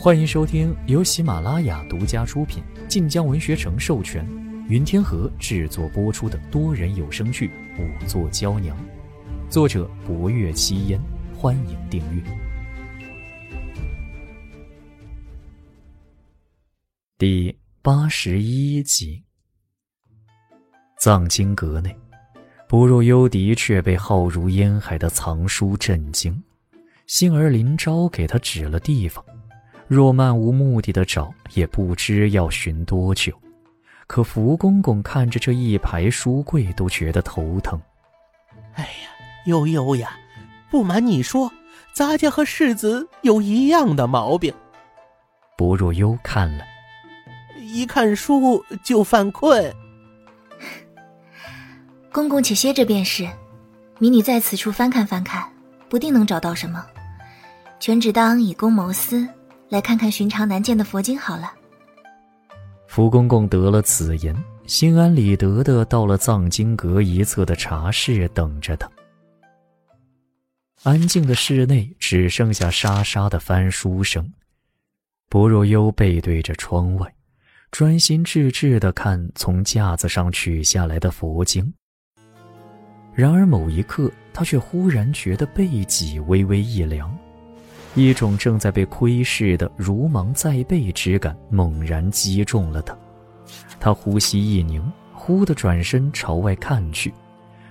欢迎收听由喜马拉雅独家出品、晋江文学城授权、云天河制作播出的多人有声剧《五座娇娘》，作者：博月七烟。欢迎订阅。第八十一集，藏经阁内，不入幽的确被浩如烟海的藏书震惊。幸而林昭给他指了地方，若漫无目的的找，也不知要寻多久。可福公公看着这一排书柜，都觉得头疼。哎呀，悠悠呀，不瞒你说，咱家和世子有一样的毛病。不若幽看了，一看书就犯困。公公且歇着便是，迷女在此处翻看翻看，不定能找到什么。全只当以公谋私，来看看寻常难见的佛经好了。福公公得了此言，心安理得的到了藏经阁一侧的茶室等着他。安静的室内只剩下沙沙的翻书声，薄若幽背对着窗外，专心致志的看从架子上取下来的佛经。然而某一刻，他却忽然觉得背脊微微一凉。一种正在被窥视的如芒在背之感猛然击中了他，他呼吸一凝，忽地转身朝外看去，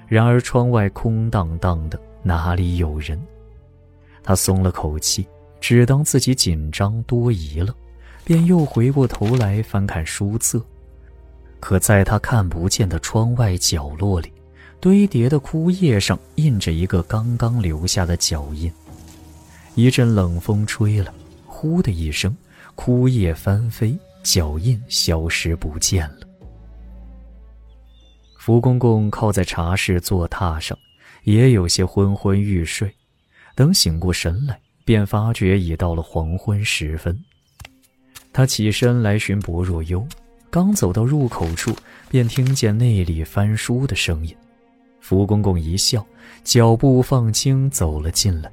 然而窗外空荡荡的，哪里有人？他松了口气，只当自己紧张多疑了，便又回过头来翻看书册。可在他看不见的窗外角落里，堆叠的枯叶上印着一个刚刚留下的脚印。一阵冷风吹了，呼的一声，枯叶翻飞，脚印消失不见了。福公公靠在茶室坐榻上，也有些昏昏欲睡。等醒过神来，便发觉已到了黄昏时分。他起身来寻薄若幽，刚走到入口处，便听见内里翻书的声音。福公公一笑，脚步放轻，走了进来。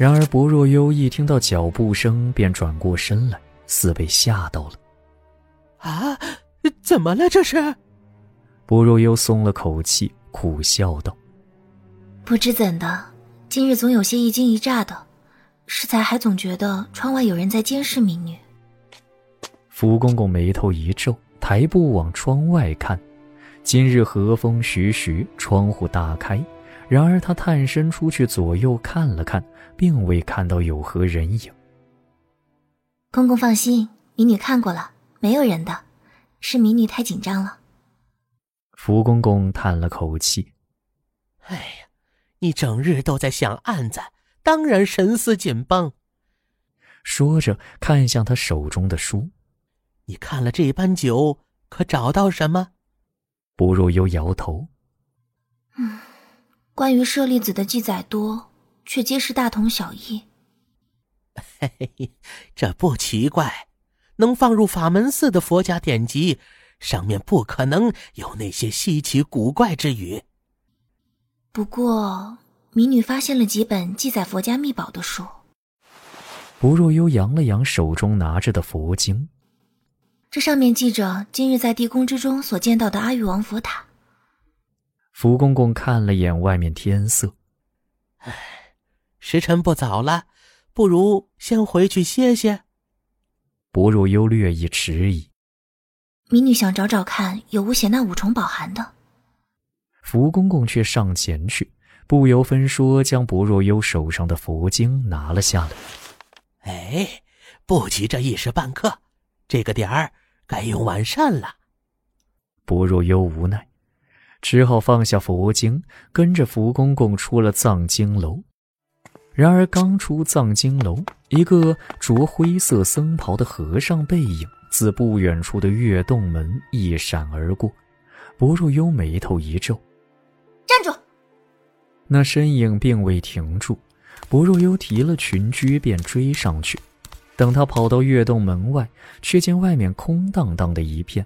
然而，薄若幽一听到脚步声，便转过身来，似被吓到了。啊，怎么了？这是？薄若幽松了口气，苦笑道：“不知怎的，今日总有些一惊一乍的，适才还总觉得窗外有人在监视民女。”福公公眉头一皱，抬步往窗外看。今日和风徐徐，窗户大开。然而他探身出去左右看了看，并未看到有何人影。公公放心，民女看过了，没有人的，是民女太紧张了。福公公叹了口气：“哎呀，你整日都在想案子，当然神思紧绷。”说着看向他手中的书：“你看了这般久，可找到什么？”不若又摇头：“嗯。”关于舍利子的记载多，却皆是大同小异。嘿嘿，这不奇怪，能放入法门寺的佛家典籍，上面不可能有那些稀奇古怪之语。不过，民女发现了几本记载佛家秘宝的书。不若幽扬了扬手中拿着的佛经，这上面记着今日在地宫之中所见到的阿育王佛塔。福公公看了眼外面天色，唉，时辰不早了，不如先回去歇歇。薄若幽略一迟疑，民女想找找看有无写那五重宝函的。福公公却上前去，不由分说将薄若幽手上的佛经拿了下来。哎，不急这一时半刻，这个点儿该用晚膳了。薄若幽无奈。只好放下佛经，跟着福公公出了藏经楼。然而刚出藏经楼，一个着灰色僧袍的和尚背影自不远处的月洞门一闪而过。薄若幽眉头一皱：“站住！”那身影并未停住，薄若幽提了裙裾便追上去。等他跑到月洞门外，却见外面空荡荡的一片，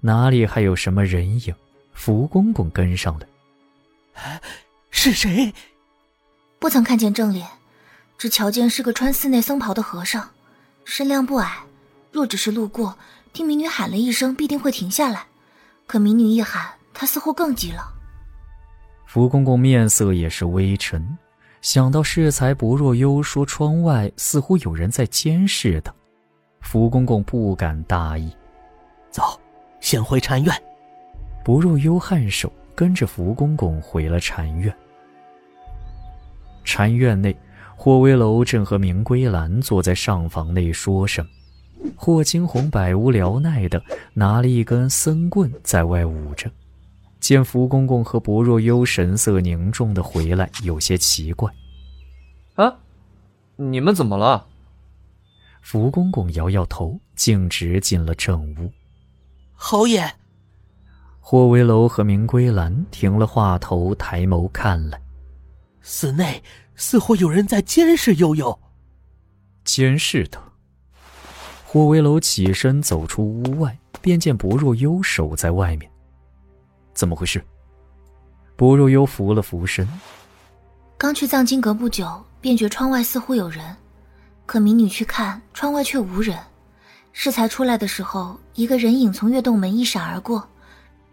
哪里还有什么人影？福公公跟上来，是谁？不曾看见正脸，只瞧见是个穿寺内僧袍的和尚，身量不矮，若只是路过，听民女喊了一声，必定会停下来。可民女一喊，他似乎更急了。福公公面色也是微沉，想到适才薄若幽说窗外似乎有人在监视他，福公公不敢大意。走，先回禅院。不若幽颔首，跟着福公公回了禅院。禅院内，霍威楼正和明归兰坐在上房内说什么。霍金红百无聊赖的拿了一根僧棍在外舞着。见福公公和薄若幽神色凝重的回来，有些奇怪。啊，你们怎么了？福公公摇摇头，径直进了正屋。侯爷，霍威楼和明归兰停了话头，抬眸看来，寺内似乎有人在监视悠悠。监视他。霍威楼起身走出屋外，便见薄若幽守在外面。怎么回事？薄若幽扶了扶身。刚去藏经阁不久，便觉窗外似乎有人，可民女去看，窗外却无人。适才出来的时候，一个人影从月洞门一闪而过，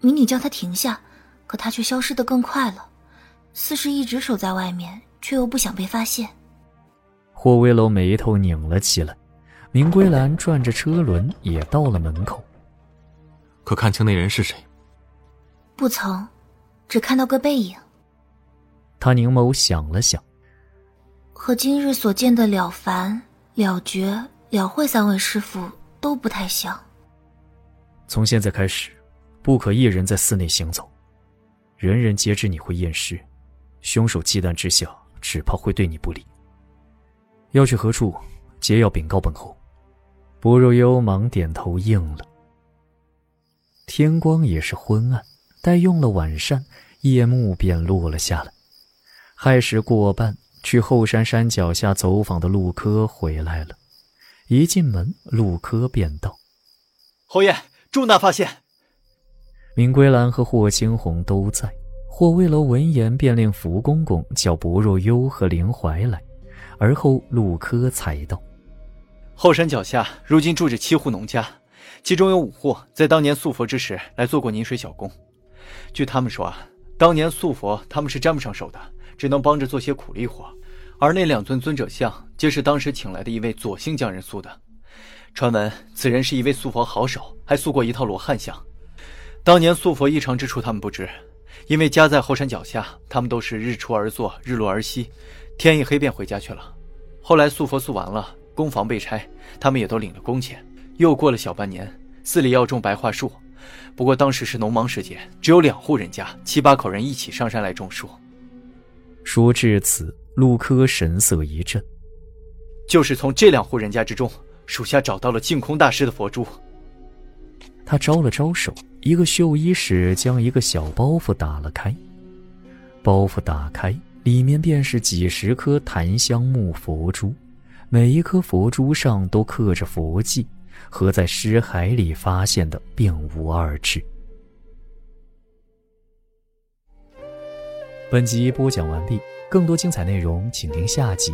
民女叫他停下，可他却消失的更快了，似是一直守在外面，却又不想被发现。霍威楼眉头拧了起来，明归兰转着车轮也到了门口。可看清那人是谁？不曾，只看到个背影。他凝眸想了想，和今日所见的了凡、了觉、了慧三位师傅都不太像。从现在开始，不可一人在寺内行走，人人皆知你会验尸，凶手忌惮之下，只怕会对你不利。要去何处，皆要禀告本侯。薄若幽忙点头应了。天光也是昏暗。待用了晚膳，夜幕便落了下来。亥时过半，去后山山脚下走访的陆柯回来了。一进门，陆柯便道：“侯爷，重大发现！”明归兰和霍青红都在。霍威楼闻言，便令福公公叫薄若幽和林怀来。而后，陆柯才道：“后山脚下如今住着七户农家，其中有五户在当年塑佛之时来做过泥水小工。”据他们说啊，当年塑佛他们是沾不上手的，只能帮着做些苦力活。而那两尊尊者像，皆是当时请来的一位左姓匠人塑的。传闻此人是一位塑佛好手，还塑过一套罗汉像。当年素佛异常之处，他们不知，因为家在后山脚下，他们都是日出而作，日落而息，天一黑便回家去了。后来素佛素完了，工房被拆，他们也都领了工钱。又过了小半年，寺里要种白桦树。不过当时是农忙时节，只有两户人家，七八口人一起上山来种树。说至此，陆柯神色一震，就是从这两户人家之中，属下找到了净空大师的佛珠。他招了招手，一个绣衣使将一个小包袱打了开，包袱打开，里面便是几十颗檀香木佛珠，每一颗佛珠上都刻着佛迹。和在尸骸里发现的并无二致。本集播讲完毕，更多精彩内容请听下集。